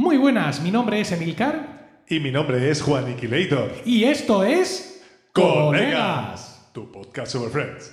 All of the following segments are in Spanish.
Muy buenas, mi nombre es Emilcar Y mi nombre es Juan Iquilator. y esto es Colegas, tu podcast sobre Friends.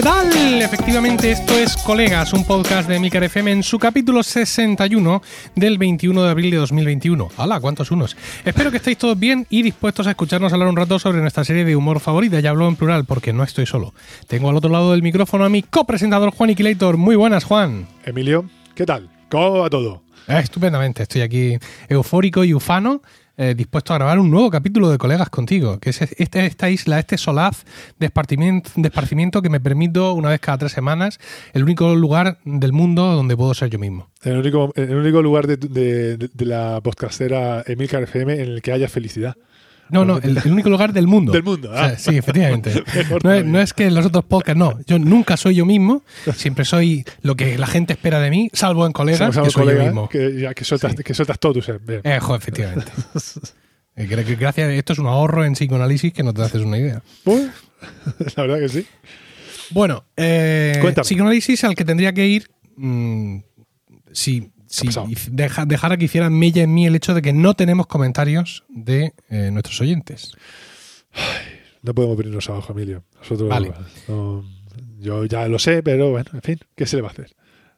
¿Qué tal? Efectivamente, esto es Colegas, un podcast de Emilcar FM en su capítulo 61 del 21 de abril de 2021. ¡Hala! ¿Cuántos unos? Espero que estéis todos bien y dispuestos a escucharnos hablar un rato sobre nuestra serie de humor favorita. Ya hablo en plural porque no estoy solo. Tengo al otro lado del micrófono a mi copresentador Juan Iquilator. Muy buenas, Juan. Emilio, ¿qué tal? ¿Cómo va todo? Eh, estupendamente, estoy aquí eufórico y ufano, eh, dispuesto a grabar un nuevo capítulo de Colegas contigo, que es este- esta isla, este solaz de esparcimiento, de esparcimiento que me permito una vez cada tres semanas, el único lugar del mundo donde puedo ser yo mismo. El único, el único lugar de- de- de la podcastera Emilcar FM en el que haya felicidad. No, no, el, el único lugar del mundo. Del mundo, O sea, ah. sí, efectivamente. No es, todavía. no es que los otros podcasts, no. Yo nunca soy yo mismo, siempre soy lo que la gente espera de mí, salvo en colegas, Somos que soy yo colega, mismo. que, ya, que, sueltas, que sueltas todo tu ser. Bien. Eh, jo, efectivamente. Eh, Gracias, esto es un ahorro en psicoanálisis que no te haces una idea. Bueno, la verdad que sí. Bueno, eh, psicoanálisis al que tendría que ir mm, si, si deja- dejara que hiciera mella en mí el hecho de que no tenemos comentarios de eh, nuestros oyentes. No podemos venirnos abajo, Emilio. Nosotros, Vale. no- yo ya lo sé, pero bueno, en fin, ¿qué se le va a hacer?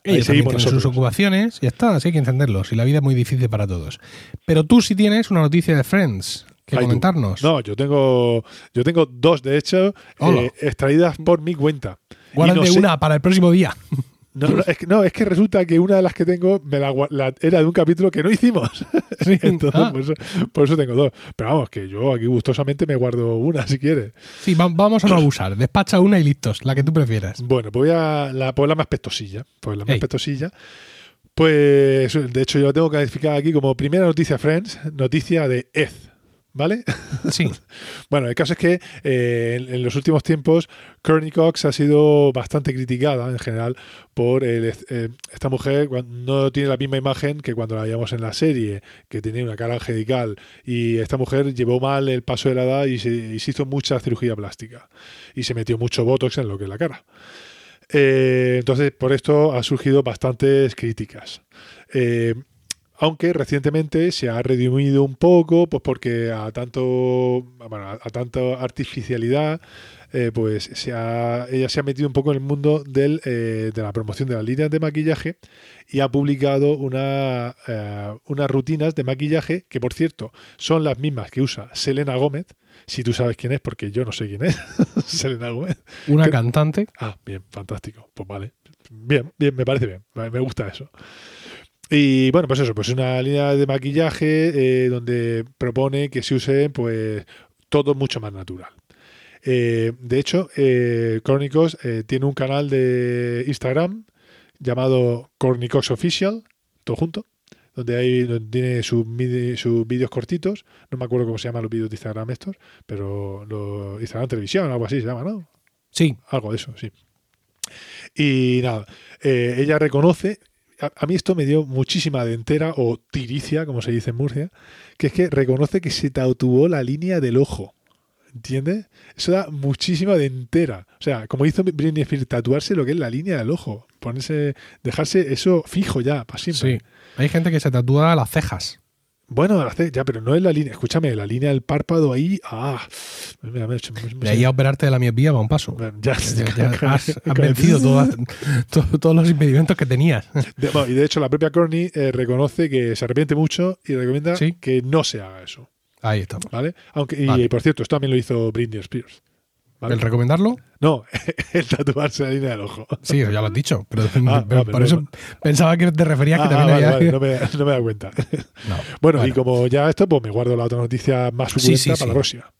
Ellos tienen sus ocupaciones, ya está, así hay que entenderlos. Y la vida es muy difícil para todos. Pero tú sí tienes una noticia de Friends que Ay, tú. comentarnos. No, yo tengo, yo tengo dos, de hecho, eh, extraídas por mi cuenta. Guárdate no sé- una para el próximo día. No, no, es que, no, es que resulta que una de las que tengo me la, la- era de un capítulo que no hicimos. Entonces, Ah. por, eso, por eso tengo dos. Pero vamos, que yo aquí gustosamente me guardo una si quieres. Sí, va- vamos a no abusar. Despacha una y listos, la que tú prefieras. Bueno, pues voy a la, pues la más pestosilla. Pues la más Ey. pestosilla. Pues, de hecho, yo la tengo calificada aquí como primera noticia Friends, noticia de Ed. ¿Vale? Sí. Bueno, el caso es que eh, en, en los últimos tiempos Courtney Cox ha sido bastante criticada en general por el- eh, esta mujer no tiene la misma imagen que cuando la veíamos en la serie, que tenía una cara angelical y esta mujer llevó mal el paso de la edad y se, y se hizo mucha cirugía plástica y se metió mucho botox en lo que es la cara. Eh, entonces, por esto ha surgido bastantes críticas. Eh, aunque recientemente se ha redimido un poco, pues porque a tanto, bueno, a, a tanta artificialidad, eh, pues se ha- ella se ha metido un poco en el mundo del, eh, de la promoción de las líneas de maquillaje y ha publicado una, eh, unas rutinas de maquillaje que, por cierto, son las mismas que usa Selena Gómez. Si tú sabes quién es, porque yo no sé quién es, Selena Gómez. Una cantante. Ah, bien, fantástico. Pues vale. Bien, bien, me parece bien. Me gusta eso. Y bueno, pues eso, pues una línea de maquillaje eh, donde propone que se use pues todo mucho más natural. Eh, de hecho, eh, Cornicos eh, tiene un canal de Instagram llamado Cornicos Official, todo junto, donde hay donde tiene sus vídeos cortitos. No me acuerdo cómo se llaman los vídeos de Instagram estos, pero los Instagram Televisión, algo así se llama, ¿no? Sí. Algo de eso, sí. Y nada, eh, ella reconoce, a, mí esto me dio muchísima dentera o tiricia, como se dice en Murcia, que es que reconoce que se tatuó la línea del ojo. ¿Entiendes? Eso da muchísima dentera. O sea, como hizo Britney Spears, tatuarse lo que es la línea del ojo. Ponerse, dejarse eso fijo ya, para siempre. Sí. Hay gente que se tatúa las cejas. Bueno, ya, pero no es la línea. Escúchame, la línea del párpado ahí. Ah, De ahí a operarte de la miopía va un paso. ya, Ya- ya has, vencido todas- to- todos los impedimentos que tenías. De- bueno, y de hecho, la propia Courtney eh, reconoce que se arrepiente mucho y recomienda Sí. que no se haga eso. Ahí estamos. ¿Vale? Aunque, y Vale. por cierto, esto también lo hizo Britney Spears. ¿Vale? ¿El recomendarlo? No, el tatuarse la línea del ojo. Sí, eso ya lo has dicho. Pero, Ah, pero ah, por eso pensaba que te referías Ah, que también vale, había. vale, no, me, no me he dado cuenta. No. Bueno, y como ya esto, pues me guardo la otra noticia más Sí, suculenta sí, para sí. la próxima.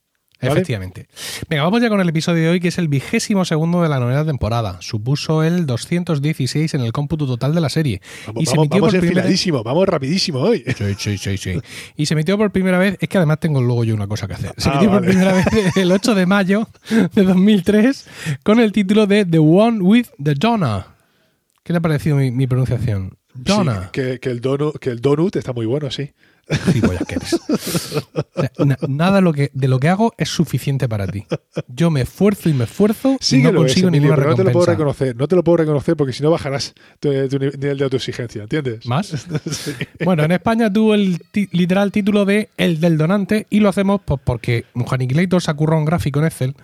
¿Vale? Efectivamente. Venga, vamos ya con el episodio de hoy, que es el vigésimo segundo de la novena temporada. Supuso el 216 en el cómputo total de la serie. Vamos, y se vamos, emitió vamos por primera vamos rapidísimo hoy. Sí, sí, sí, sí. Y se emitió por primera vez, es que además tengo luego yo una cosa que hacer. Se Ah, emitió por vale. primera vez el 8 de mayo de 2003 con el título de The One with the Donna. ¿Qué te ha parecido mi, mi pronunciación? Donna. Sí, que, que el donut, que el donut está muy bueno, sí. Gilipollas que eres. O sea, na- nada lo que, de lo que hago es suficiente para ti. Yo me esfuerzo y me esfuerzo Sí y no es, consigo Emilio, ninguna pero no te lo puedo recompensa. reconocer. No te lo puedo reconocer porque si no bajarás tu, tu nivel de autoexigencia, ¿entiendes? ¿Más? Sí. Bueno, en España tuvo el literal título de El del donante y lo hacemos pues, porque Juaniquilator se ha currado un gráfico en Excel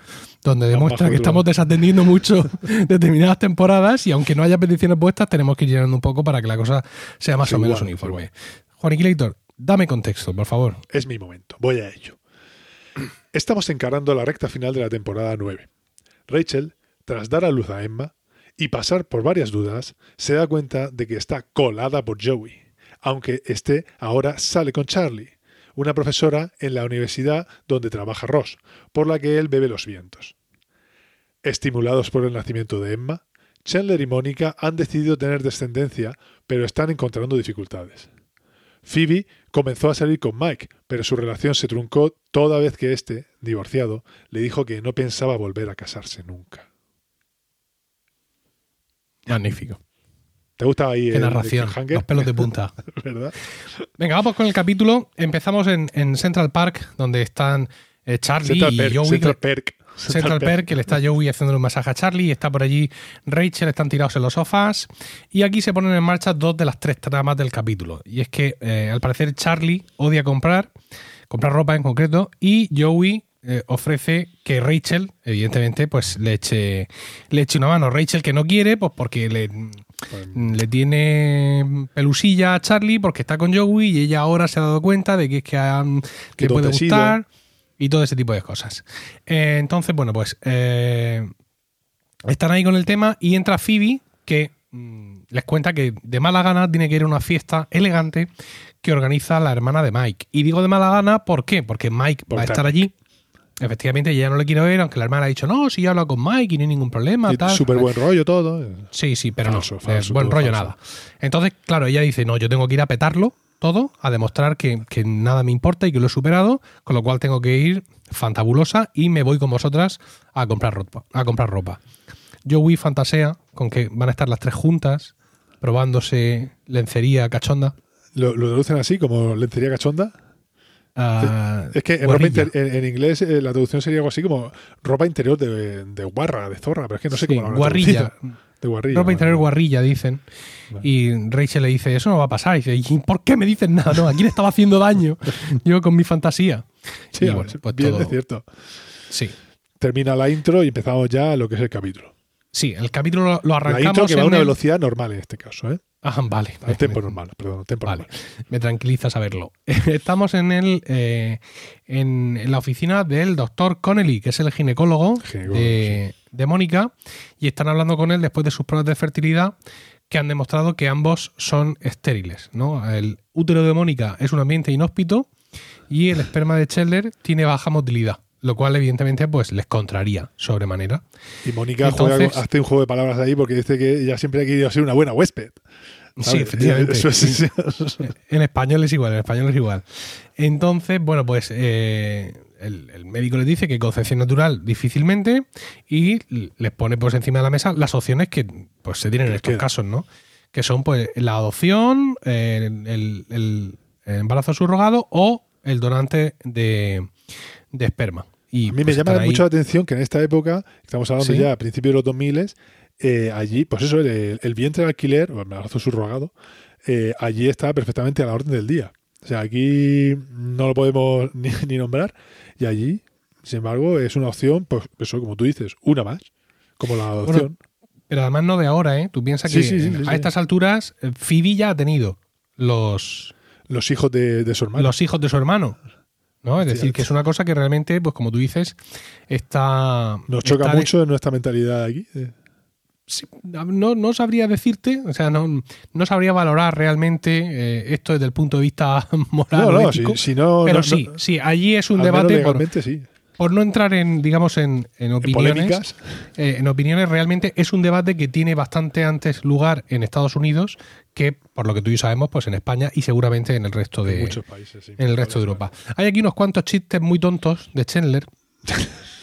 donde demuestra que estamos desatendiendo mucho determinadas temporadas y aunque no haya peticiones puestas tenemos que ir llenando un poco para que la cosa sea más Sí, o menos igual, uniforme. Juaniquilator, dame contexto, por favor. Es mi momento. Voy a ello. Estamos encarando la recta final de la temporada 9. Rachel, tras dar a luz a Emma y pasar por varias dudas, se da cuenta de que está colada por Joey, aunque este ahora sale con Charlie, una profesora en la universidad donde trabaja Ross, por la que él bebe los vientos. Estimulados por el nacimiento de Emma, Chandler y Mónica han decidido tener descendencia, pero están encontrando dificultades. Phoebe comenzó a salir con Mike, pero su relación se truncó toda vez que éste, divorciado, le dijo que no pensaba volver a casarse nunca. Magnífico. ¿Te gusta ahí Qué el narración. Los pelos de punta. ¿Verdad? Venga, vamos con el capítulo. Empezamos en, en Central Park, donde están eh, Charlie Central y Perk. Joey. Central Perk. Central Perk, que le está Joey haciéndole un masaje a Charlie, y está por allí Rachel, están tirados en los sofás. Y aquí se ponen en marcha dos de las tres tramas del capítulo. Y es que, eh, al parecer, Charlie odia comprar, comprar ropa en concreto, y Joey eh, ofrece que Rachel, evidentemente, pues le eche, le eche una mano. Rachel que no quiere, pues porque le, Pues, le tiene pelusilla a Charlie porque está con Joey y ella ahora se ha dado cuenta de que es que puede sido. Y todo ese tipo de cosas. Eh, entonces, bueno, pues eh, están ahí con el tema y entra Phoebe que mm, les cuenta que de mala gana tiene que ir a una fiesta elegante que organiza la hermana de Mike. Y digo de mala gana, ¿por qué? Porque Mike Por va a estar. allí. Efectivamente, ella no le quiere ver, aunque la hermana ha dicho, no, si yo hablo con Mike y no hay ningún problema. tal". Súper buen rollo todo. Sí, sí, pero Falso, no. falso, eh, buen rollo falso. nada. Entonces, claro, ella dice, no, yo tengo que ir a petarlo todo, a demostrar que, que nada me importa y que lo he superado, con lo cual tengo que ir fantabulosa y me voy con vosotras a comprar ropa. A comprar ropa. Joey fantasea con que van a estar las tres juntas, probándose lencería cachonda. Lo, lo traducen así, como lencería cachonda. ah, Es que en, guarrilla. ropa inter- en- en inglés eh, la traducción sería algo así como ropa interior de, de guarra, de zorra, pero es que no sé Sí, cómo lo guarrilla. traducido. De guarrilla. Ropa interior guarrilla, dicen. Vale. Y Rachel le dice, eso no va a pasar. Y dice, ¿y por qué me dices nada? No, ¿a quién estaba haciendo daño? Yo con mi fantasía. Sí, Y bueno, pues bien, todo- es cierto. Sí. Termina la intro y empezamos ya lo que es el capítulo. Sí, el capítulo lo, lo La arrancamos. intro que va a una el- velocidad normal en este caso, ¿eh? Ah, vale. El tempo normal, perdón, tempo Vale, normal. me tranquiliza saberlo. Estamos en el eh, en, la oficina del doctor Connelly, que es el ginecólogo, Ginecólogo, de, de Mónica, y están hablando con él después de sus pruebas de fertilidad que han demostrado que ambos son estériles. ¿no? El útero de Mónica es un ambiente inhóspito y el esperma de Chandler tiene baja motilidad, lo cual evidentemente pues les contraría sobremanera. Y Mónica Entonces- juega, con- hace un juego de palabras ahí porque dice que ella siempre ha querido ser una buena huésped. Sí, efectivamente. Eso es- En español es igual, en español es igual. Entonces, bueno, pues eh, el, el médico les dice que concepción natural difícilmente y les pone pues encima de la mesa las opciones que pues se tienen en estos casos, ¿no? Que son pues la adopción, eh, el, el- el embarazo subrogado o el donante de, de esperma. Y A mí me pues, llama ahí- mucho la atención que en esta época, estamos hablando Sí. ya a principios de los 2000, eh, allí, pues eso, el, el vientre de alquiler, o el embarazo subrogado, eh, allí está perfectamente a la orden del día. O sea, aquí no lo podemos ni, ni nombrar, y allí, sin embargo, es una opción, pues eso, como tú dices, una más, como la adopción. Pero además no de ahora, ¿eh? Tú piensas que sí, sí, a sí, estas alturas eh, Phoebe ya ha tenido los, Los hijos de, de su hermano. los hijos de su hermano. ¿No? Es decir, que es una cosa que realmente, pues como tú dices, está. Nos choca está de- mucho en nuestra mentalidad aquí. eh. sí, no, no sabría decirte, o sea, no, no sabría valorar realmente eh, esto desde el punto de vista moral. No, no, si, ético, si no. pero sí, sí, allí es un debate legalmente sí. Por no entrar en, digamos, en, opiniones. eh, en opiniones, realmente es un debate que tiene bastante antes lugar en Estados Unidos que, por lo que tú y yo sabemos, pues en España y seguramente en el resto de, en muchos países. sí. en el resto de Europa. Hay aquí unos cuantos chistes muy tontos de Chandler,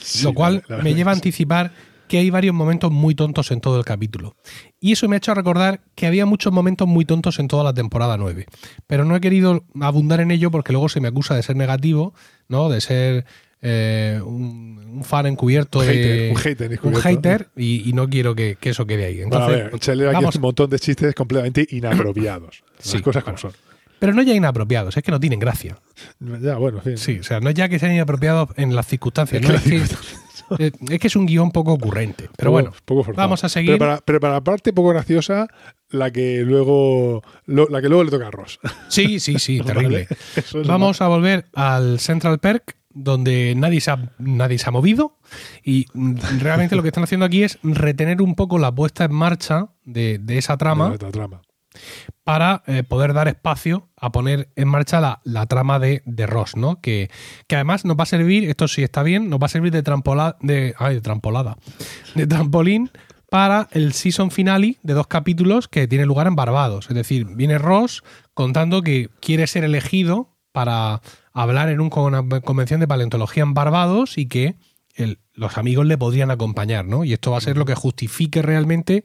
Sí, lo cual la- la me lleva a anticipar que hay varios momentos muy tontos en todo el capítulo. Y eso me ha hecho recordar que había muchos momentos muy tontos en toda la temporada 9. Pero no he querido abundar en ello porque luego se me acusa de ser negativo, ¿no? De ser eh, un, fan encubierto, Un hater, de- un hater un encubierto. hater, y, y no quiero que, que eso quede ahí. Bueno, a Entonces, ver, vamos- un montón de chistes completamente inapropiados. Sí, Las cosas como bueno. son. pero no ya inapropiados, es que no tienen gracia. Ya, bueno. Sí, o sea, no es ya que sean inapropiados en las circunstancias, Es ¿no? que es, que, es que es un guion poco ocurrente. Pero Poco- bueno, poco vamos a seguir. Pero para, pero para la parte poco graciosa, la que luego lo- la que luego le toca a Ross. sí, sí, sí, terrible. Vamos a volver al Central Perk, donde nadie se ha, nadie se ha movido. Y realmente lo que están haciendo aquí es retener un poco la puesta en marcha de, de esa de trama. para eh, poder dar espacio a poner en marcha la, la trama de, de Ross, ¿no? Que, que además nos va a servir, esto sí está bien, nos va a servir de trampola, de, ay, de trampolada, de trampolín para el season finale de dos capítulos que tiene lugar en Barbados. Es decir, viene Ross contando que quiere ser elegido para hablar en una convención de paleontología en Barbados y que los amigos le podrían acompañar, ¿no? Y esto va a ser lo que justifique realmente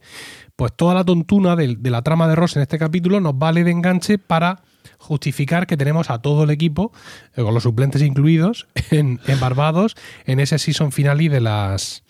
pues toda la tontuna de, de la trama de Ross en este capítulo nos vale de enganche para justificar que tenemos a todo el equipo, eh, con los suplentes incluidos, en, en Barbados, en ese season finale de las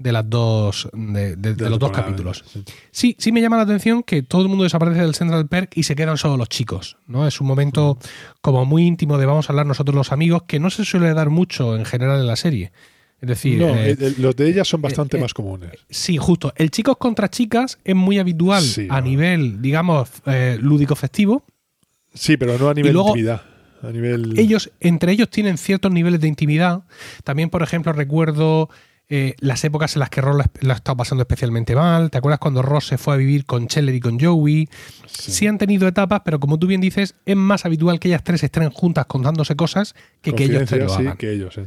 de las dos de, de- de la los dos capítulos. sí. Sí, sí me llama la atención que todo el mundo desaparece del Central Perk y se quedan solo los chicos, ¿no? Es un momento como muy íntimo de vamos a hablar nosotros los amigos que no se suele dar mucho en general en la serie. Es decir, No, eh, el- el- los de ellas son bastante eh, más comunes. Sí, justo. El chicos contra chicas es muy habitual Sí, a no. nivel, digamos, eh, lúdico festivo. Sí, pero no a nivel luego- de intimidad. A nivel. Ellos, entre ellos, tienen ciertos niveles de intimidad. También, por ejemplo, recuerdo eh, las épocas en las que Ross la, la estaba pasando especialmente mal. ¿Te acuerdas cuando Ross se fue a vivir con Scheller y con Joey? Sí. han tenido etapas, pero como tú bien dices, es más habitual que ellas tres estén juntas contándose cosas que que ellos tres lo sí, hagan. que ellos, sí.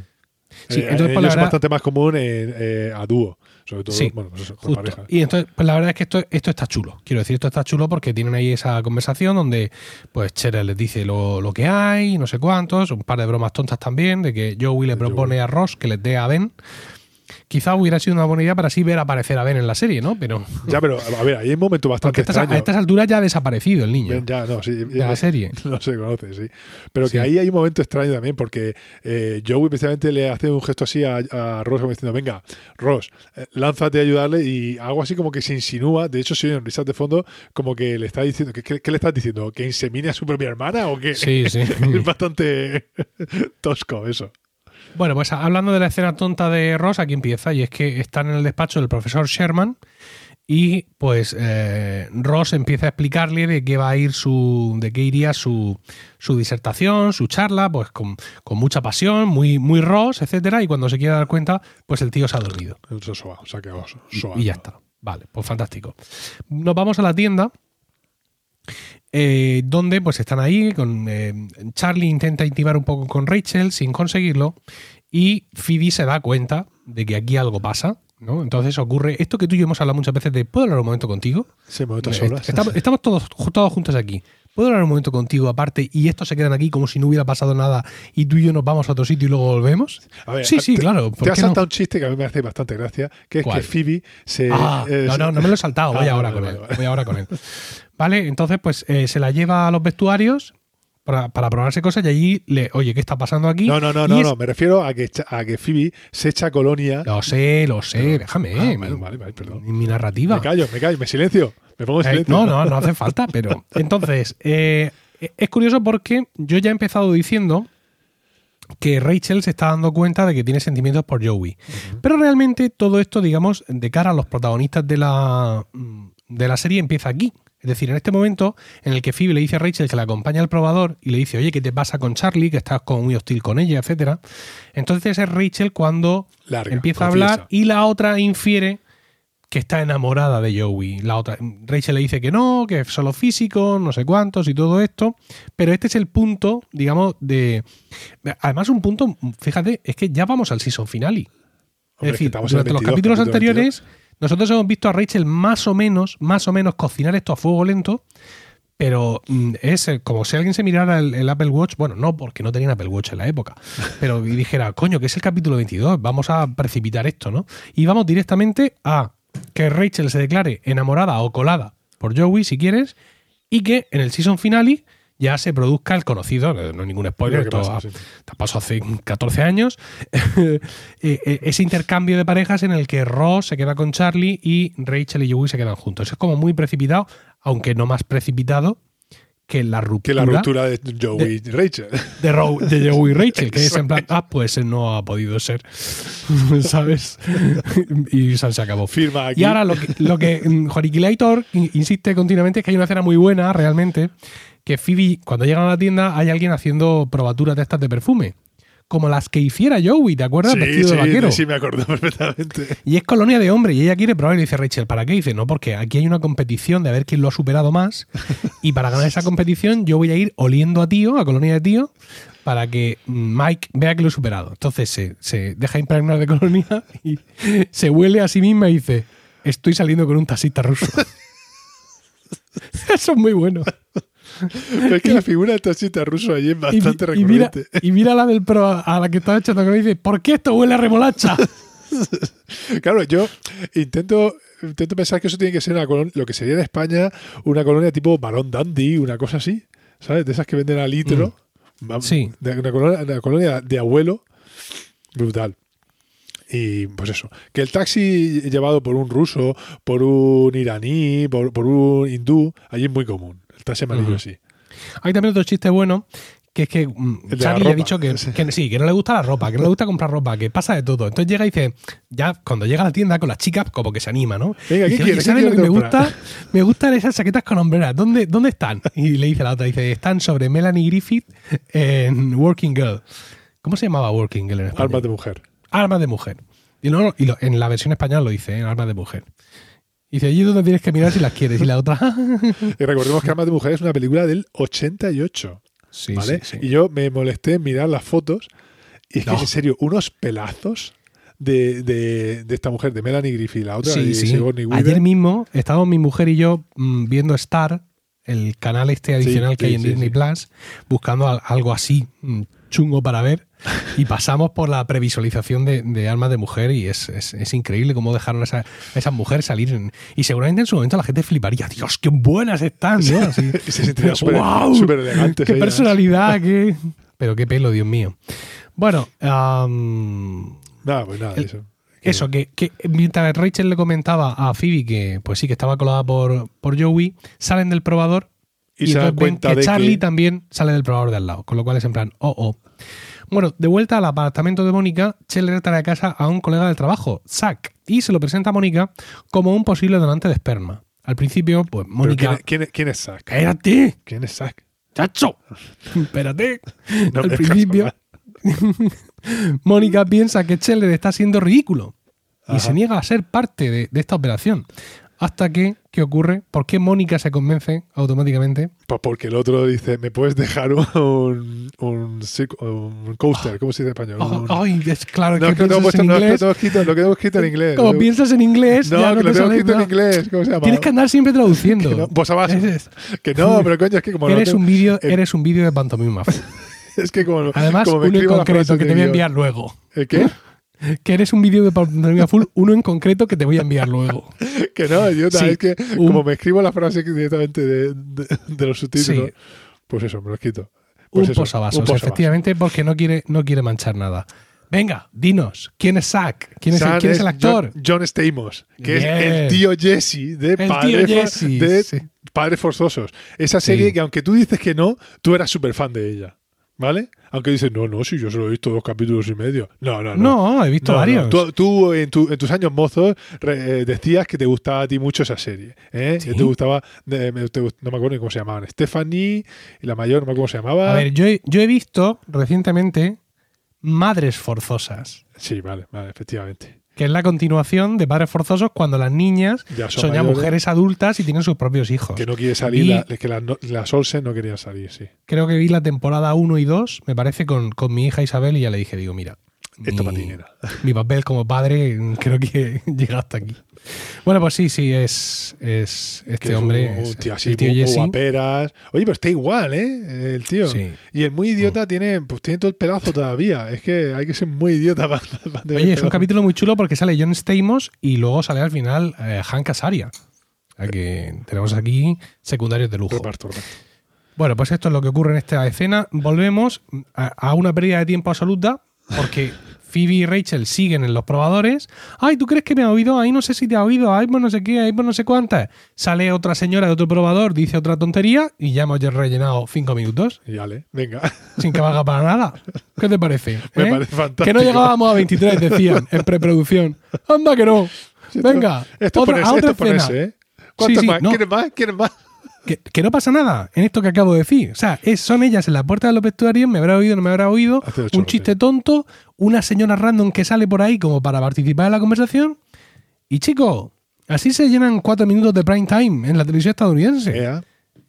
Sí, Eh, entonces, pues, ellos la es verdad- bastante más común en, eh, a dúo. Sobre todo, Sí, bueno, pues con Justo. pareja. Y entonces, pues la verdad es que esto, esto está chulo. Quiero decir, esto está chulo porque tienen ahí esa conversación donde, pues, Cheryl les dice lo, lo que hay, no sé cuántos, un par de bromas tontas también, de que Joey le propone a Ross que les dé a Ben. Quizá hubiera sido una buena idea para así ver aparecer a Ben en la serie, ¿no? Pero. Ya, pero a ver, hay un momento bastante a estas, extraño. a estas alturas ya ha desaparecido el niño Ben ya, no, sí, de la serie. No se conoce, sí. Pero Sí. que ahí hay un momento extraño también, porque eh, Joey precisamente le hace un gesto así a, a Ross como diciendo, venga, Ross, eh, lánzate a ayudarle y algo así como que se insinúa, de hecho se oyen risas de fondo, como que le está diciendo, ¿qué, qué, qué le estás diciendo? ¿Que insemine a su propia hermana o qué? Sí, sí. es bastante tosco eso. Bueno, pues hablando de la escena tonta de Ross, aquí empieza, y es que están en el despacho del profesor Sherman y pues eh, Ross empieza a explicarle de qué va a ir su, de qué iría su, su disertación, su charla, pues con, con mucha pasión, muy, muy Ross, etcétera, y cuando se quiere dar cuenta, pues el tío se ha dormido. Soba, se ha quedado so- Y-. Y ya está. Vale, pues fantástico. Nos vamos a la tienda. Eh, donde pues están ahí con eh, Charlie intenta intimar un poco con Rachel sin conseguirlo y Phoebe se da cuenta de que aquí algo pasa ¿no? entonces ocurre esto que tú y yo hemos hablado muchas veces de ¿puedo hablar un momento contigo? Sí, momentos Eh, solas. Estamos, estamos todos, todos juntos aquí ¿puedo hablar un momento contigo aparte y estos se quedan aquí como si no hubiera pasado nada y tú y yo nos vamos a otro sitio y luego volvemos? A ver, sí, sí, te- claro ¿por Te has qué no? saltado un chiste que a mí me hace bastante gracia, que es ¿Cuál? que Phoebe se... Ah, eh, no, no, no me lo he saltado, voy Ah, ahora vale, con vale, él. vale. Voy ahora con él. Vale, entonces pues eh, se la lleva a los vestuarios para, para probarse cosas y allí le, oye, ¿qué está pasando aquí? No, no, no, no, es- no, me refiero a que, a que Phoebe se echa colonia. Lo sé, lo sé, déjame. Ah, mi- vale, vale, vale, perdón. Mi, narrativa. Me callo, me callo, me silencio, me pongo en Eh, silencio. no, no, no hace falta, pero. Entonces, eh, es curioso porque yo ya he empezado diciendo que Rachel se está dando cuenta de que tiene sentimientos por Joey. Pero realmente todo esto, digamos, de cara a los protagonistas de la, de la serie empieza aquí. Es decir, en este momento en el que Phoebe le dice a Rachel que la acompaña al probador y le dice, oye, ¿qué te pasa con Charlie? Que estás como muy hostil con ella, etcétera. Entonces es Rachel cuando Larga, empieza a confiesa. hablar y la otra infiere que está enamorada de Joey. La otra, Rachel le dice que no, que es solo físico, no sé cuántos y todo esto. Pero este es el punto, digamos, de. Además, un punto, fíjate, es que ya vamos al season finale. Hombre, es decir, durante los 22, capítulos capítulo anteriores, nosotros hemos visto a Rachel más o menos, más o menos cocinar esto a fuego lento, Pero mm, es eh, como si alguien se mirara el, el Apple Watch, bueno, no porque no tenían Apple Watch en la época, pero dijera, coño, que es el capítulo 22, vamos a precipitar esto, ¿no? Y vamos directamente a que Rachel se declare enamorada o colada por Joey, si quieres, y que en el season finale ya se produzca el conocido, no hay ningún spoiler, esto pasa, ha- sí. te pasó hace 14 años, eh, eh, ese intercambio de parejas en el que Ross se queda con Charlie y Rachel y Joey se quedan juntos. Es como muy precipitado, aunque no más precipitado que la ruptura, Que la ruptura de Joey y Rachel. de, Ro- de Joey y Rachel, que es en plan, ah, pues no ha podido ser, ¿sabes? y se acabó. Firma aquí. Y ahora lo que, lo que mm, in- insiste continuamente es que hay una escena muy buena, realmente, que Phoebe, cuando llegan a la tienda, hay alguien haciendo probaturas de estas de perfume. Como las que hiciera Joey, ¿te acuerdas? Sí, Vestido sí, de vaquero. sí, me acuerdo perfectamente. Y es colonia de hombre y ella quiere probar y le dice Rachel, ¿para qué? Y dice, no, porque aquí hay una competición de a ver quién lo ha superado más y para ganar esa competición yo voy a ir oliendo a tío, a colonia de tío, para que Mike vea que lo he superado. Entonces se, se deja impregnar de colonia y se huele a sí misma y dice, estoy saliendo con un taxista ruso. Eso es muy bueno. Pero es que la figura del taxista ruso allí es Y, bastante y mira, recurrente. y mira la del pro a la que está echando y dice, ¿por qué esto huele a remolacha? Claro, yo intento, intento pensar que eso tiene que ser una colonia, lo que sería en España una colonia tipo Barón Dandy, una cosa así, ¿sabes? De esas que venden a litro. Mm. Sí. De una colonia, una colonia de abuelo. Brutal. Y pues eso, que el taxi llevado por un ruso, por un iraní, por, por un hindú, allí es muy común. Taxi amarillo Ujú. sí. Hay también otro chiste bueno, que es que mm, Charlie ha dicho que Sí. que sí, que no le gusta la ropa, que no le gusta comprar ropa, que pasa de todo. Entonces llega y dice, ya cuando llega a la tienda con las chicas, como que se anima, ¿no? Venga, ¿qué Dice, "Oye, quieres? ¿Qué ¿sabes lo que quieres me comprar?" gusta? Me gustan esas chaquetas con hombreras. ¿Dónde, ¿Dónde están? Y le dice la otra, dice, están sobre Melanie Griffith en Working Girl. ¿Cómo se llamaba Working Girl en español? Armas de mujer. Armas de mujer. Y, no, y lo- en la versión española lo dice, ¿eh? Armas de mujer. Y dice, allí es donde tienes que mirar si las quieres. Y la otra, Y recordemos que Armas de mujer es una película del 88. sí, ¿vale? sí, sí. Y yo me molesté en mirar las fotos y es que, en serio, unos pelazos de, de- de esta mujer, de Melanie Griffith, la otra Sí, de sí. Ayer mismo estábamos mi mujer y yo mm, viendo Star, el canal este adicional Sí, que hay en Disney. Plus, buscando al- algo así mm, chungo para ver. Y pasamos por la previsualización de, de Armas de Mujer y es, es- es increíble cómo dejaron a esa, a esa mujer salir. en- y seguramente en su momento la gente fliparía. Dios, qué buenas están, súper elegantes. ¡Qué personalidad! qué... Pero qué pelo, Dios mío. Bueno, am, Nada, pues nada, El- eso. eso, que, que mientras Rachel le comentaba a Phoebe que, pues sí, que estaba colada por, por Joey, salen del probador Y, y, se dan ven cuenta que de Charlie que. también sale del probador de al lado, con lo cual es en plan, oh, oh. Bueno, de vuelta al apartamento de Mónica, Chandler trae a casa a un colega del trabajo, Zack, y se lo presenta a Mónica como un posible donante de esperma. Al principio, pues Mónica... ¿quién, es- quién quién es Zack? ¡Cállate! ¿Quién es Zack? ¡Chacho! Espérate. No Al principio, Mónica piensa que Chandler está siendo ridículo y Ajá. se niega a ser parte de, de esta operación. Hasta que, ¿qué ocurre? ¿Por qué Mónica se convence automáticamente? Pues porque el otro dice, ¿me puedes dejar un, un, un coaster? ¿Cómo se dice en español? Oh, ay, es claro, no, que que lo puesto, en no, es que lo inglés. tengo escrito, lo tengo escrito en inglés. Como piensas en inglés, no, ya que no lo te tengo sale escrito en inglés. ¿Cómo se llama? Tienes que andar siempre traduciendo. Que no, vos abajo. Que no, pero coño, es que como eres tengo- un vídeo, el- eres un vídeo de pantomima. es que como, Además, como me uno en concreto que te voy a enviar luego. ¿El qué? Que eres un vídeo de pantomima full, uno en concreto que te voy a enviar luego. Que no, idiota, Sí, es que un- como me escribo la frase directamente de, de- de los subtítulos, Sí. pues eso, me lo quito. Pues un eso, posavasos, un posavasos. efectivamente, porque no quiere, no quiere manchar nada. Venga, dinos, ¿quién es Zack? ¿Quién es, el, Sam quién es el actor? John, John Stamos, que es el tío Jesse de, Padre For- Jesse, de sí. Padres Forzosos. Esa serie Sí. que aunque tú dices que no, tú eras súper fan de ella. ¿Vale? Aunque dices, no, no, si yo solo he visto dos capítulos y medio. No, no, no. No, he visto No, no. varios. Tú, tú en, tu- en tus años mozos eh, decías que te gustaba a ti mucho esa serie. ¿eh? Sí. Que te gustaba, te no me acuerdo ni cómo se llamaban, Stephanie y la mayor, no me acuerdo cómo se llamaba. A ver, yo he, yo he visto recientemente Madres Forzosas, Sí, vale, vale, efectivamente. Que es la continuación de Padres Forzosos cuando las niñas Ya son son ya mujeres adultas y tienen sus propios hijos. Que no quiere salir, la- es que las, las Olsen no querían salir, sí. Creo que vi la temporada 1 y 2, me parece, con, con mi hija Isabel y ya le dije, digo, mira, Esto mi, para ti, nena. mi papel como padre creo que llega hasta aquí. Bueno, pues sí, sí, es, es este es hombre. un, es tío el así, tío Jesse. guaperas. Oye, pero está igual, ¿eh? El tío. Sí. Y el muy idiota tiene, pues tiene todo el pelazo todavía. Es que hay que ser muy idiota para, para tener Oye, es un capítulo muy chulo porque sale John Stamos y luego sale al final eh, Hank Azaria. O sea que tenemos aquí secundarios de lujo. Reparto, reparto. Bueno, pues esto es lo que ocurre en esta escena. Volvemos a, a una pérdida de tiempo absoluta porque Phoebe y Rachel siguen en los probadores. Ay, ¿tú crees que me ha oído? Ay, no sé si te ha oído. Ay, pues no sé qué, ay, pues no sé cuántas. Sale otra señora de otro probador, dice otra tontería y ya hemos rellenado cinco minutos Y vale, venga. sin que valga para nada. ¿Qué te parece? Me eh? parece fantástico. Que no llegábamos a 23, decían, en preproducción. Anda que no. Venga, Esto otra, ponerse, a otra esto ponerse. ¿eh? ¿Cuántos sí, más? no. ¿Quieres más? ¿Quieres más? Que, que no pasa nada en esto que acabo de decir. O sea, es- son ellas en la puerta de los vestuarios, me habrá oído, no me habrá oído, un chiste tonto, una señora random que sale por ahí como para participar en la conversación. Y chicos, así se llenan cuatro minutos de prime time en la televisión estadounidense.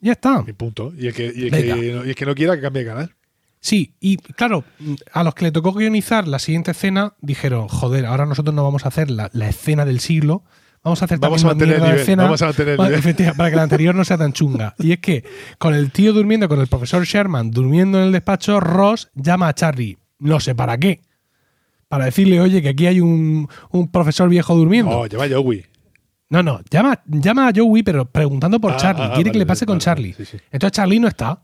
Ya está. mi punto. Y el que, y el que, no, y el que no quiera que cambie de canal. Sí, y claro, a los que le tocó guionizar la siguiente escena dijeron, joder, ahora nosotros no vamos a hacer la, la escena del siglo, vamos a hacer Vamos a mantener nivel, escena vamos a mantener para, nivel". efectivamente, para que la anterior no sea tan chunga. Y es que con el tío durmiendo, con el profesor Sherman durmiendo en el despacho, Ross llama a Charlie, no sé para qué, para decirle, oye, que aquí hay un, un profesor viejo durmiendo. No, lleva Joey. No, no, llama, llama a Joey, pero preguntando por Ah, Charlie. ah, Quiere que le pase con vale, Charlie. vale, sí, sí. Entonces Charlie no está.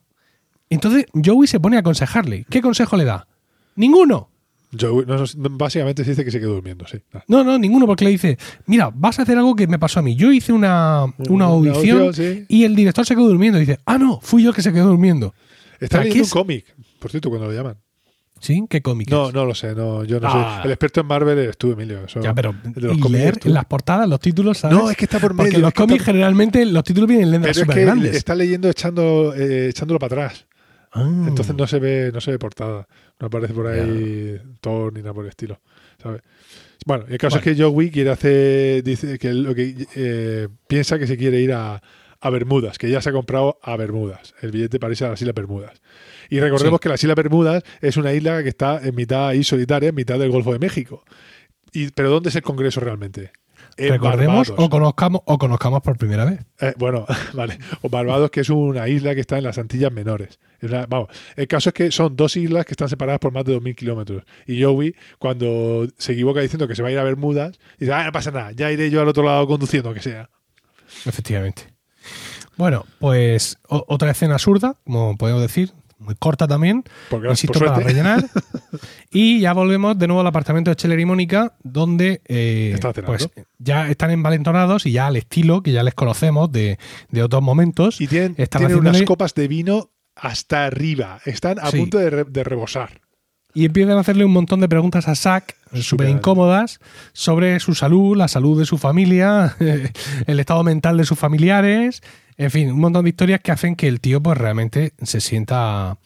Entonces Joey se pone a aconsejarle. ¿Qué consejo le da? Ninguno. No, no, básicamente se dice que se quedó durmiendo, sí. Ah. No, no, ninguno, porque le dice, mira, vas a hacer algo que me pasó a mí. Yo hice una, una Una audición sí. y el director se quedó durmiendo. Y dice, ah, no, fui yo que se quedó durmiendo. Está ¿Para leyendo qué un es? cómic, por cierto, cuando lo llaman. ¿Sí? ¿Qué cómic No, es? no lo sé, no, yo no Ah. sé. El experto en Marvel eres tú, Emilio. eso- Ya, pero de los leer las portadas, los títulos, ¿sabes? No, es que está por medio. Porque los es cómics está- generalmente los títulos vienen en pero es que grandes. está leyendo echando, eh, echándolo para atrás. Ah. Entonces no se ve, no se ve portada. No aparece por ahí Thor ni nada por el estilo. ¿sabes? Bueno, el caso Bueno. es que Joey quiere hacer. Dice que lo que eh, piensa que se quiere ir a, a Bermudas, que ya se ha comprado a Bermudas, el billete para irse a las Islas Bermudas. Y recordemos Sí. que las Islas Bermudas es una isla que está en mitad ahí solitaria, en mitad del Golfo de México. Y, ¿Pero dónde es el Congreso realmente? En Recordemos Barbados. o conozcamos o conozcamos por primera vez. Eh, bueno, vale. O Barbados, que es una isla que está en las Antillas Menores. Una- vamos, el caso es que son dos islas que están separadas por más de 2.000 kilómetros. Y Joey, cuando se equivoca diciendo que se va a ir a Bermudas, dice, ah, no pasa nada, ya iré yo al otro lado conduciendo, que sea. Efectivamente. Bueno, pues otra escena absurda, como podemos decir, muy corta también, Porque, insisto, para rellenar. y ya volvemos de nuevo al apartamento de Scheller y Mónica, donde eh, pues, ya están envalentonados y ya al estilo que ya les conocemos de, de otros momentos. y tienen, están tienen unas copas de vino hasta arriba. Están a Sí. punto de, re- de rebosar. Y empiezan a hacerle un montón de preguntas a Zack, súper incómodas, sobre su salud, la salud de su familia, el estado mental de sus familiares, en fin, un montón de historias que hacen que el tío pues realmente se sienta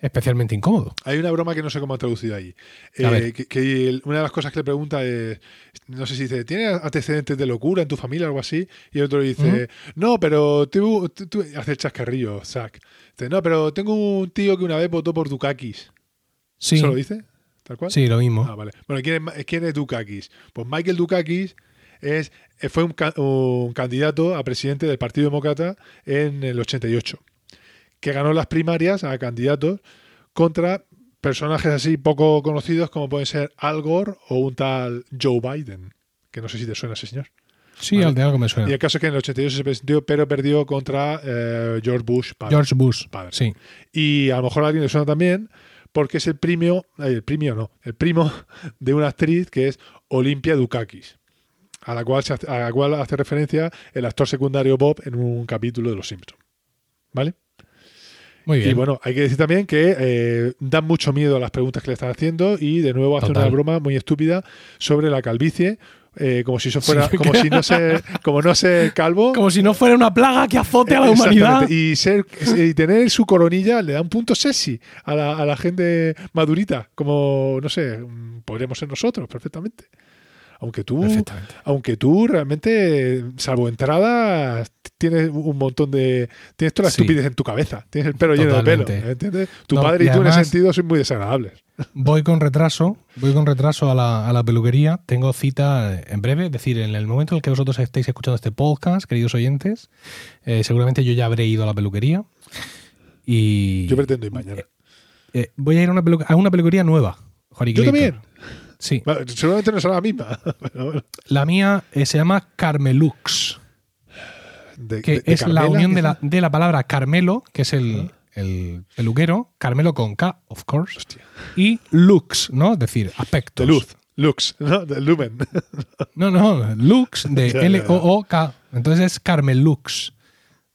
especialmente incómodo. Hay una broma que no sé cómo ha traducido ahí. Eh, que, una de las cosas que le pregunta es, no sé si dice, ¿tienes antecedentes de locura en tu familia o algo así? Y el otro le dice, no, pero tú, tú- tú-" hace el chascarrillo, Zack. Dice, no, pero tengo un tío que una vez votó por Dukakis. Sí, ¿Eso lo dice? ¿Tal cual? sí, lo mismo. Ah, vale. Bueno, ¿quién es, quién es Dukakis? Pues Michael Dukakis es, fue un, un candidato a presidente del Partido Demócrata en el 88, que ganó las primarias a candidatos contra personajes así poco conocidos como pueden ser Al Gore o un tal Joe Biden, que no sé si te suena ese señor. Sí, Vale. al de algo me Y suena. el caso es que en el 88 se presentó, pero perdió contra eh, George Bush. padre. George Bush. Padre. Sí. Y a lo mejor a alguien le suena también porque es el primo, eh, el primo no, el primo de una actriz que es Olimpia Dukakis, a la cual, se hace, a la cual hace referencia el actor secundario Bob en un capítulo de Los Simpsons. ¿Vale? Muy bien. Y bueno, hay que decir también que eh, dan mucho miedo a las preguntas que le están haciendo y de nuevo hace Total. una broma muy estúpida sobre la calvicie, eh, como si eso fuera, Sí, como si no se, como no ser calvo. Como si no fuera una plaga que azote a la humanidad. Y, ser, y tener su coronilla le da un punto sexy a la, a la gente madurita, como, no sé, mm, podríamos ser nosotros perfectamente. Aunque tú, aunque tú realmente, salvo entradas, tienes un montón de. Tienes toda la Sí. estupidez en tu cabeza. Tienes el pelo lleno de Totalmente. pelo. ¿Entiendes? Tu No, padre y y tú en ese sentido sois muy desagradables. voy con retraso, voy con retraso a la, a la peluquería. Tengo cita en breve, es decir, en el momento en el que vosotros estéis escuchando este podcast, queridos oyentes, eh, seguramente yo ya habré ido a la peluquería. Y Yo pretendo ir mañana. eh, voy a ir a una, pelu- a una peluquería nueva. Juan Yo también. Sí. Bueno, seguramente no será la misma. pero. La mía eh, se llama Carmelux, De- que de- de es la unión la, de la palabra Carmelo, que es el, el peluquero, Carmelo con K, of course, Hostia. y Lux, ¿no? Es decir, aspectos. De luz. Lux, ¿no? De lumen. No, no, Lux de. L-O-O-K. Entonces es Carmelux.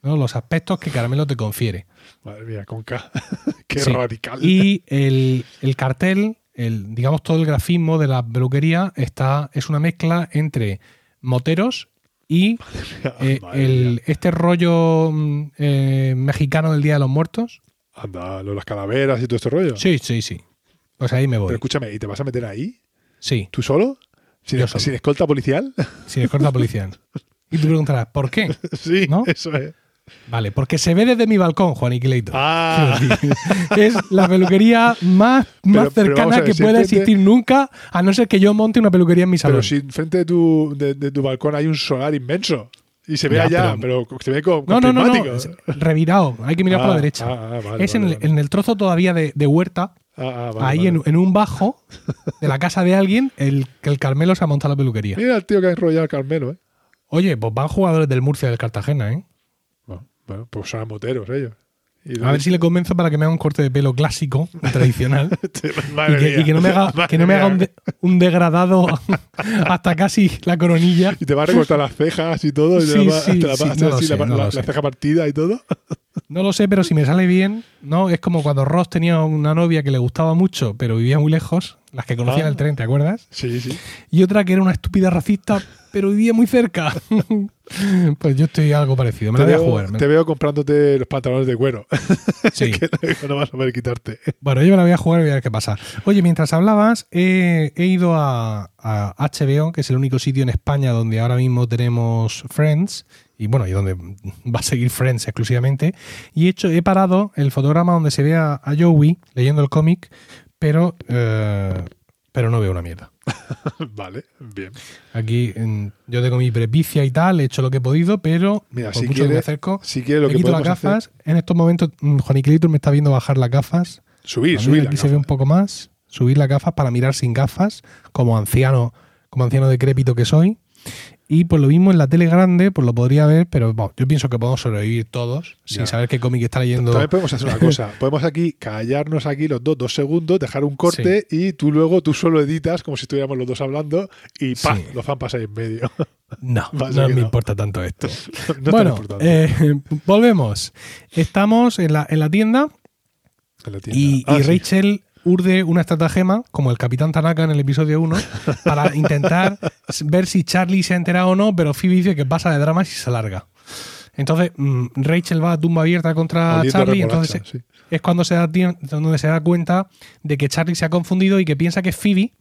¿no? Los aspectos que Carmelo te confiere. Madre mía, con K. Qué Sí. radical. Y el, el cartel, el, digamos, todo el grafismo de la peluquería está, es una mezcla entre moteros y eh, el, este rollo mm, eh, mexicano del Día de los Muertos. Anda, lo de las calaveras y todo este rollo. Sí, sí, sí. Pues ahí me Pero voy. escúchame, ¿y te vas a meter ahí? Sí, ¿Tú solo? ¿Sin, solo. sin escolta policial? sin escolta policial. Y tú preguntarás, ¿por qué? sí, ¿No? eso es. Vale, porque se ve desde mi balcón, Juan Iquileito. Ah, es la peluquería más, más Pero- cercana ver, que si pueda existir nunca, a no ser que yo monte una peluquería en mi salón. pero si enfrente de tu, de, de tu balcón hay un solar inmenso y se ve Ya, allá, pero, se ve con, no, no, no, no, revirado, hay que mirar por Ah, la derecha. ah, vale, es en, vale, el, vale. en el trozo todavía de, de huerta, Ah, ah, ahí. En, en un bajo de la casa de alguien, el que el Carmelo se ha montado la peluquería. Mira el tío que ha enrollado al Carmelo, ¿eh? Oye, pues van jugadores del Murcia y del Cartagena, ¿eh? Bueno, pues son moteros ellos. Y A ver si le convenzo para que me haga un corte de pelo clásico, tradicional. y, Madre que, y que no me haga, que no me haga un, de- un degradado hasta casi la coronilla. Y te va a recortar las cejas y todo. y te Sí, sí, la ceja partida y todo. No lo sé, pero si me sale bien, ¿no? Es como cuando Ross tenía una novia que le gustaba mucho, pero vivía muy lejos, las que conocían Ah. el tren, ¿te acuerdas? Sí, sí. Y otra que era una estúpida racista, pero vivía muy cerca. pues yo estoy algo parecido, me Te la voy a jugar. me- te veo comprándote los pantalones de cuero. sí. que no vas a poder quitarte. Bueno, yo me la voy a jugar y voy a ver qué pasa. Oye, mientras hablabas, he, he ido a, a HBO, que es el único sitio en España donde ahora mismo tenemos Friends, y bueno, y donde va a seguir Friends exclusivamente, y he, hecho, he parado el fotograma donde se ve a, a Joey leyendo el cómic, pero, eh, pero no veo una mierda. vale, bien. Aquí yo tengo mi prepicia y tal, he hecho lo que he podido, pero Mira, por si mucho que me acerco, si quiere lo me que quito las podemos hacer, gafas. En estos momentos, mm, Juaniquilito me está viendo bajar las gafas. subir, subir. aquí la se ve un poco más, subir las gafas para mirar sin gafas, como anciano, como anciano decrépito que soy. Y pues lo mismo en la tele grande, pues lo podría ver, pero bueno, yo pienso que podemos sobrevivir todos sin Ya. saber qué cómic está leyendo. También podemos hacer una cosa. Podemos aquí callarnos aquí los dos, dos segundos, dejar un corte y tú luego tú solo editas como si estuviéramos los dos hablando y ¡pam! Sí. Los zampas ahí en medio. No, no me importa tanto esto. no bueno, eh, volvemos. Estamos en la, en la tienda En la tienda. y, Ah, y sí. Rachel urde una estratagema, como el Capitán Tanaka en el episodio 1, para intentar ver si Charlie se ha enterado o no, pero Phoebe dice que pasa de dramas y se larga. Entonces, mm, Rachel va a tumba abierta contra Charlie, entonces sí. es cuando se, da, donde se da cuenta de que Charlie se ha confundido y que piensa que es Phoebe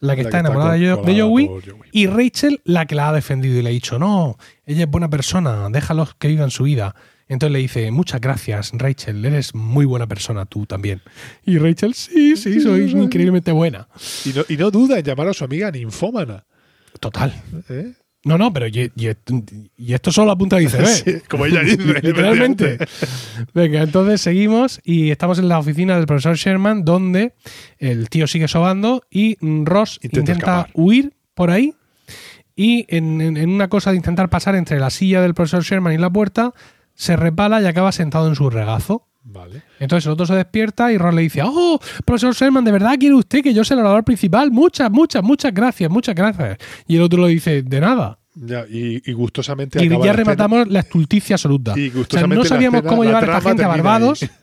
la que La está que enamorada de, Joey. y Rachel la que la ha defendido y le ha dicho, no, ella es buena persona, déjalos que vivan su vida. Entonces le dice, muchas gracias, Rachel, eres muy buena persona tú también. Y Rachel, sí, sí, soy increíblemente buena. Y no, y no duda en llamar a su amiga ninfómana. Total. ¿eh? No, no, pero y, y- y esto solo apunta a iceberg. Sí, como ella dice. Literalmente. Venga, entonces seguimos y estamos en la oficina del profesor Sherman, donde el tío sigue sobando y mm, Ross Intenta huir por ahí. Y en, en- en una cosa de intentar pasar entre la silla del profesor Sherman y la puerta, se repala y acaba sentado en su regazo. Vale. Entonces el otro se despierta y Ross le dice, oh, profesor Sherman, ¿de verdad quiere usted que yo sea el orador principal? Muchas, muchas, muchas gracias, muchas gracias. Y el otro le dice, de nada. Ya, y, y gustosamente Y acaba ya la escena. rematamos la estulticia absoluta. Y O sea, gustosamente no sabíamos escena- cómo llevar a esta gente a ahí. Barbados.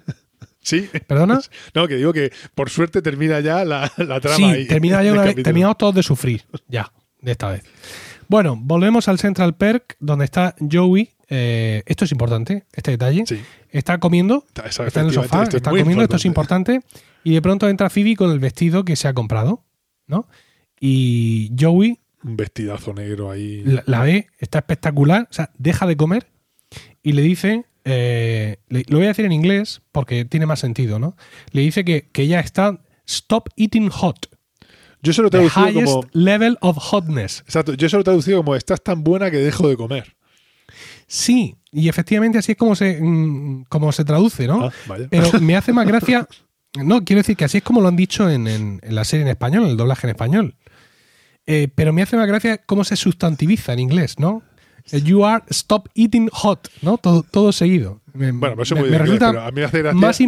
Sí. ¿Perdona? No, que digo que por suerte termina ya la, la trama Sí, ahí. termina ya una vez- terminamos todos de sufrir. Ya, de esta vez. Bueno, volvemos al Central Perk, donde está Joey. Eh, esto es importante, este detalle. Sí. Está comiendo, Está- esa- está en el sofá, está comiendo, esto es importante. Y de pronto entra Phoebe con el vestido que se ha comprado, ¿no? Y Joey Un vestidazo negro ahí. la, la ve, está espectacular, o sea, deja de comer y le dice, eh, le- lo voy a decir en inglés porque tiene más sentido, ¿no? Le dice que, que ella está Stop Eating Hot. Yo se lo he The traducido highest como. level of hotness. Exacto, yo se lo he traducido como estás tan buena que dejo de comer. Sí, y efectivamente así es como se, mm, como se traduce, ¿no? Ah, vaya. Pero me hace más gracia. No, quiero decir que así es como lo han dicho en, en- en la serie en español, en el doblaje en español. Eh, pero me hace más gracia cómo se sustantiviza en inglés, ¿no? Eh, You are stop eating hot, ¿no? Todo, todo seguido. Me, Bueno, pues eso me- muy me bien, resulta pero a mí me hace más,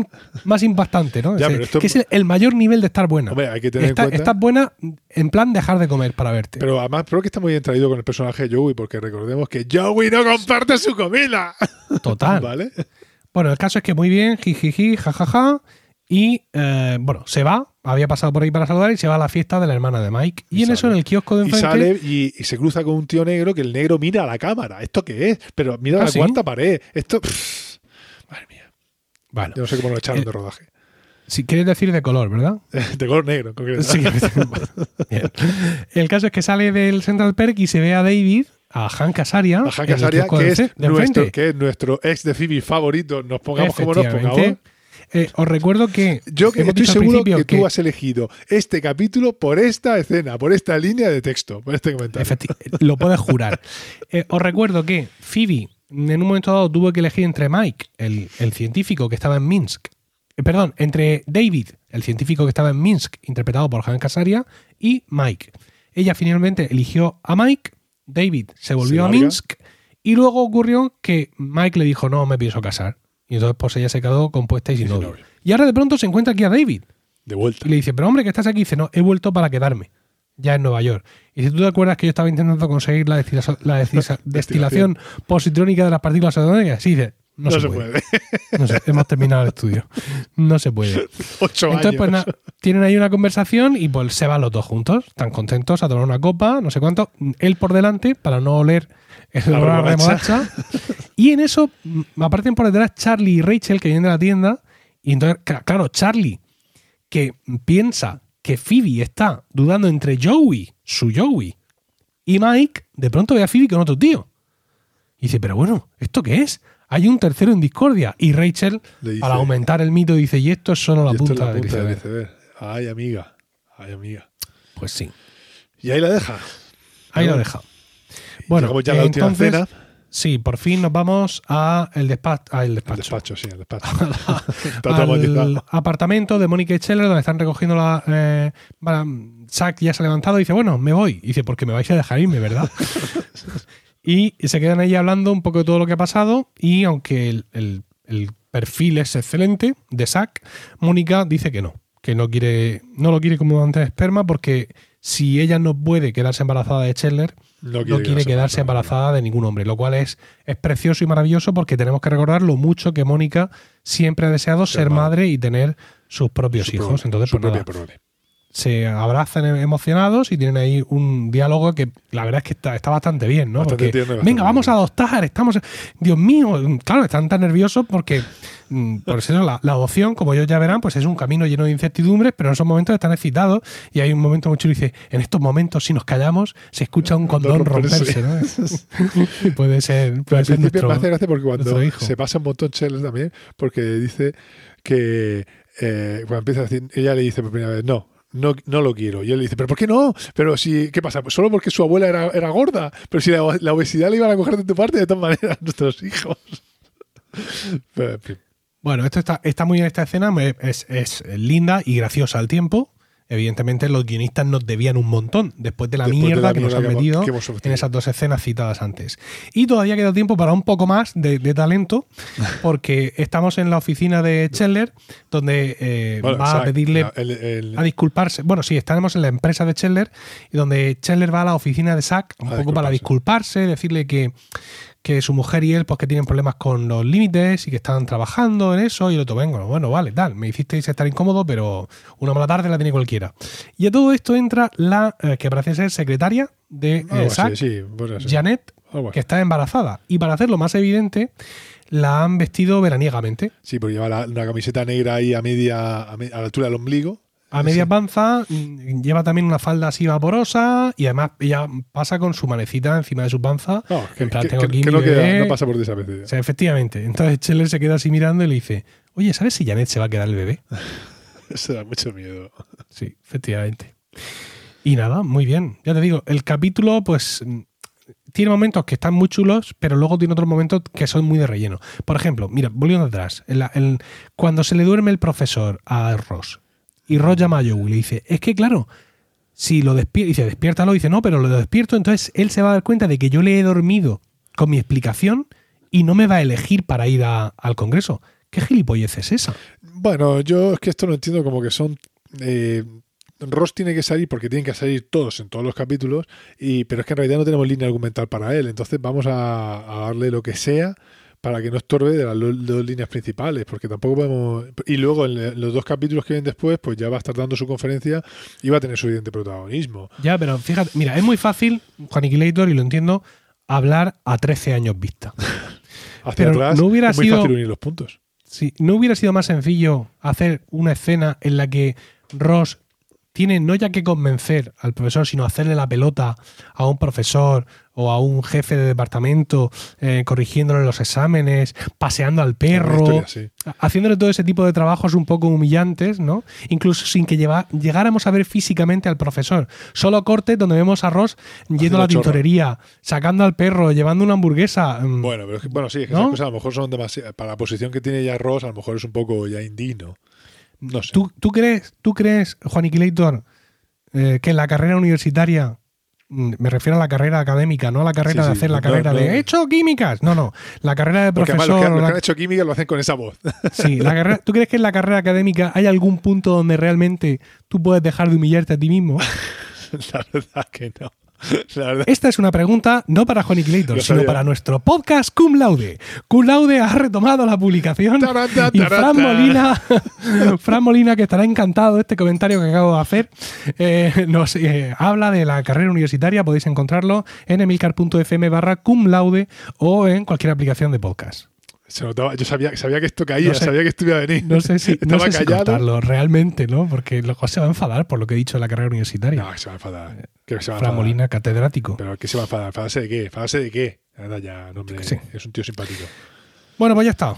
más impactante, ¿no? Ya, Es, pero esto- que es el, el mayor nivel de estar buena. Hombre, hay que tener en cuenta- Estás buena en plan dejar de comer para verte. Pero además creo que está muy bien traído con el personaje de Joey, porque recordemos que Joey no comparte su comida. Total. ¿Vale? Bueno, el caso es que muy bien, jijiji, jajaja. Y eh, bueno, se va, había pasado por ahí para saludar y se va a la fiesta de la hermana de Mike. Y, Y en eso, en el kiosco de Y enfrente. sale y, y se cruza con un tío negro que el negro mira a la cámara. ¿Esto qué es? Pero mira ¿Ah, la sí? cuarta pared. Esto. pff, madre mía. Bueno, Yo no sé cómo lo echaron Eh, de rodaje. si quieres decir de color, ¿verdad? De color negro. Sí. Bien. El caso es que sale del Central Perk y se ve a David, a Hank Azaria. A Hank Azaria, que es, nuestro, enfrente. que es nuestro ex de Phoebe favorito. Nos pongamos como nos pongamos. Eh, os recuerdo que. Yo que estoy seguro principio que, tú has elegido este capítulo por esta escena, por esta línea de texto, por este comentario. Lo puedes jurar. Eh, os recuerdo que Phoebe en un momento dado tuvo que elegir entre Mike, el, el científico que estaba en Minsk, eh, perdón, entre David, el científico que estaba en Minsk, interpretado por Hank Azaria, y Mike. Ella finalmente eligió a Mike, David se volvió a. Minsk, y luego ocurrió que Mike le dijo, no, me pienso casar. Y entonces pues ella se quedó compuesta y sin novio. novio. Y ahora de pronto se encuentra aquí a David. De vuelta. Y le dice, pero hombre, que estás aquí. Y dice, no, he vuelto para quedarme. Ya en Nueva York. Y si tú te acuerdas que yo estaba intentando conseguir la, destila- la destila- destilación positrónica de las partículas atómicas, sí, dice, no, se, puede. No sé, hemos terminado el estudio. No se puede. Ocho Entonces, años. pues nada, tienen ahí una conversación y pues se van los dos juntos, están contentos a tomar una copa, no sé cuánto, él por delante para no oler el olor a remolacha. Y en eso mm, aparecen por detrás Charlie y Rachel que vienen de la tienda. Y entonces, cla- claro, Charlie, que piensa que Phoebe está dudando entre Joey, su Joey, y Mike, de pronto ve a Phoebe con otro tío. Y dice, pero bueno, ¿esto qué es? Hay un tercero en discordia. Y Rachel, dice- para aumentar el mito, dice, y esto es solo la es punta, la punta del iceberg". iceberg. Ay, amiga. Ay, amiga. Pues sí, Y ahí la deja. ahí Bueno. deja. Bueno, ya la última entonces, cena. Sí, por fin nos vamos a el despacho. A el El despacho. sí, el despacho. Al apartamento de Mónica y Scheller donde están recogiendo la. Eh, Zack ya se ha levantado y dice, bueno, me voy. Y dice, porque me vais a dejar irme, ¿verdad? y se quedan ahí hablando un poco de todo lo que ha pasado. Y aunque el, el- el perfil es excelente de Zack, Mónica dice que no, que no quiere, no lo quiere como antes de esperma, porque si ella no puede quedarse embarazada de Scheller, No no quiere quedarse embarazada de ningún hombre, lo cual es, es precioso y maravilloso porque tenemos que recordar lo mucho que Mónica siempre ha deseado Ser ser madre. madre y tener sus propios Su hijos. Entonces, su pues nada. Se abrazan emocionados y tienen ahí un diálogo que la verdad es que está, está bastante bien, ¿no? Bastante Porque, tierno y bastante venga, vamos a adoptar, estamos... Dios mío, claro, están tan nerviosos porque, mm, por eso la, la adopción, como ellos ya verán, pues es un camino lleno de incertidumbres, pero en esos momentos están excitados y hay un momento muy chulo y dice, en estos momentos si nos callamos se escucha un condón romperse. romperse, ¿no? puede ser, puede al ser principio nuestro... me hace gracia porque cuando hijo. se pasa un montón Cheryl también, porque dice que eh, cuando empieza a decir, ella le dice por primera vez, no, no, no lo quiero. Y él dice, ¿pero por qué no? Pero si, ¿qué pasa? Pues solo porque su abuela era, era gorda. Pero si la, la obesidad le iban a coger de tu parte, de todas maneras, nuestros hijos. Pero. Bueno, esto está, está muy bien esta escena, es, es linda y graciosa al tiempo. Evidentemente los guionistas nos debían un montón después de la Después de mierda la que nos mierda han metido en esas dos escenas citadas antes. Y todavía queda tiempo para un poco más de, de talento, porque estamos en la oficina de Scheller, donde eh, Bueno, va a pedirle el- el- a disculparse. Bueno, sí, estaremos en la empresa de Scheller y donde Scheller va a la oficina de Zack un poco para disculparse, decirle que, que su mujer y él pues que tienen problemas con los límites y que están trabajando en eso y el otro, vengo, bueno, vale, tal, me hicisteis estar incómodo, pero una mala tarde la tiene cualquiera. Y a todo esto entra la eh, que parece ser secretaria de eh, así, Zack, sí, pues. Janet, que está embarazada. Y para hacerlo más evidente, la han vestido veraniegamente. Sí, porque lleva la- una camiseta negra ahí a media, a, me- a la altura del ombligo. A media panza, mm, lleva también una falda así vaporosa y además ella pasa con su manecita encima de su panza. No, que, en plan, que- tengo que- aquí que mi no, queda- bebé. no pasa por desapercibido. O sea, efectivamente. Entonces Scheller se queda así mirando y le dice, oye, ¿sabes si Janet se va a quedar el bebé? Eso da mucho miedo. Sí, efectivamente. Y nada, muy bien. Ya te digo, el capítulo, pues, tiene momentos que están muy chulos, pero luego tiene otros momentos que son muy de relleno. Por ejemplo, mira, volviendo atrás, cuando se le duerme el profesor a Ross y Ross llama a Joey y le dice, es que claro, si lo despierta, dice, despiértalo, dice, no, pero lo despierto, entonces él se va a dar cuenta de que yo le he dormido con mi explicación y no me va a elegir para ir al Congreso. ¿Qué gilipollez es esa? Bueno, yo es que esto lo entiendo como que son. eh, Ross tiene que salir porque tienen que salir todos en todos los capítulos, y, pero es que en realidad no tenemos línea argumental para él. Entonces vamos a, a darle lo que sea para que no estorbe de las dos líneas principales, porque tampoco podemos. Y luego en los dos capítulos que vienen después, pues ya va a estar dando su conferencia y va a tener su evidente protagonismo. Ya, pero fíjate, mira, es muy fácil, Juaniquilator, y lo entiendo, hablar a 13 años vista. Hacia Pero atrás no hubiera es muy sido- fácil unir los puntos. Si no hubiera sido más sencillo hacer una escena en la que Ross tiene no ya que convencer al profesor, sino hacerle la pelota a un profesor o a un jefe de departamento, eh, corrigiéndole los exámenes, paseando al perro, historia haciéndole todo ese tipo de trabajos un poco humillantes, ¿no? Incluso sin que lleva- llegáramos a ver físicamente al profesor. Solo cortes donde vemos a Ross yendo a la tintorería, sacando al perro, llevando una hamburguesa. mm, Bueno, pero es que, bueno, sí, es que ¿No? esas cosas a lo mejor son demasiado. Para la posición que tiene ya Ross, a lo mejor es un poco ya indigno. No sé. ¿Tú, tú crees, tú crees, Juaniquilator, eh, que en la carrera universitaria, me refiero a la carrera académica, no a la carrera Sí, de sí, hacer la no, carrera no. de he hecho químicas? No, no. La carrera de Porque además profesor. los que, han- los la- que han hecho química lo hacen con esa voz. sí, la carrera, ¿Tú crees que en la carrera académica hay algún punto donde realmente tú puedes dejar de humillarte a ti mismo? la verdad que no. La verdad. Esta es una pregunta no para Juaniquilator, Lo sino para nuestro podcast Cum Laude. Cum Laude ha retomado la publicación Tarata, y Fran. Molina, Fran Molina, que estará encantado de este comentario que acabo de hacer, eh, nos eh, habla de la carrera universitaria. Podéis encontrarlo en emilcar.fm barra cum laude o en cualquier aplicación de podcast. Se notaba, yo sabía, sabía que esto caía, No sé. sabía que esto iba a venir. No sé si, no sé si contarlo realmente, ¿no? Porque luego se va a enfadar por lo que he dicho de la carrera universitaria. No, que se va a enfadar. Que se va a enfadar. Molina, catedrático. Pero que se va a enfadar. ¿Enfadarse de qué? ¿Enfadarse de qué? Anda ya, no, hombre. Sí. Es un tío simpático. Bueno, pues ya está.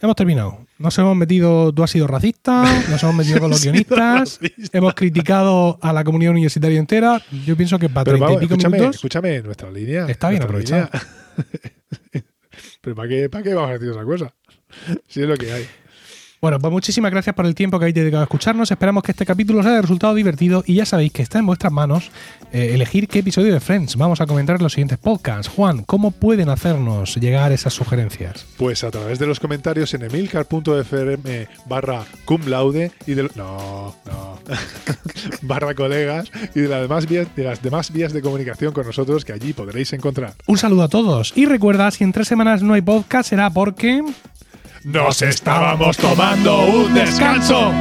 Hemos terminado. Nos hemos metido, tú has sido racista, nos hemos metido con los guionistas, hemos criticado a la comunidad universitaria entera. Yo pienso que para Pero treinta y vamos, pico escúchame, minutos. escúchame, nuestra línea. Está bien línea- Pero ¿para qué, ¿para qué vamos a decir otra cosa? Si es lo que hay. Bueno, pues muchísimas gracias por el tiempo que habéis dedicado a escucharnos. Esperamos que este capítulo os haya resultado divertido y ya sabéis que está en vuestras manos eh, elegir qué episodio de Friends vamos a comentar en los siguientes podcasts. Juan, ¿cómo pueden hacernos llegar esas sugerencias? Pues a través de los comentarios en emilcar.fm barra cum laude y de no, no barra colegas y de las demás vías de las demás vías de comunicación con nosotros que allí podréis encontrar. Un saludo a todos y recuerda, si en tres semanas no hay podcast será porque... ¡Nos estábamos tomando un descanso!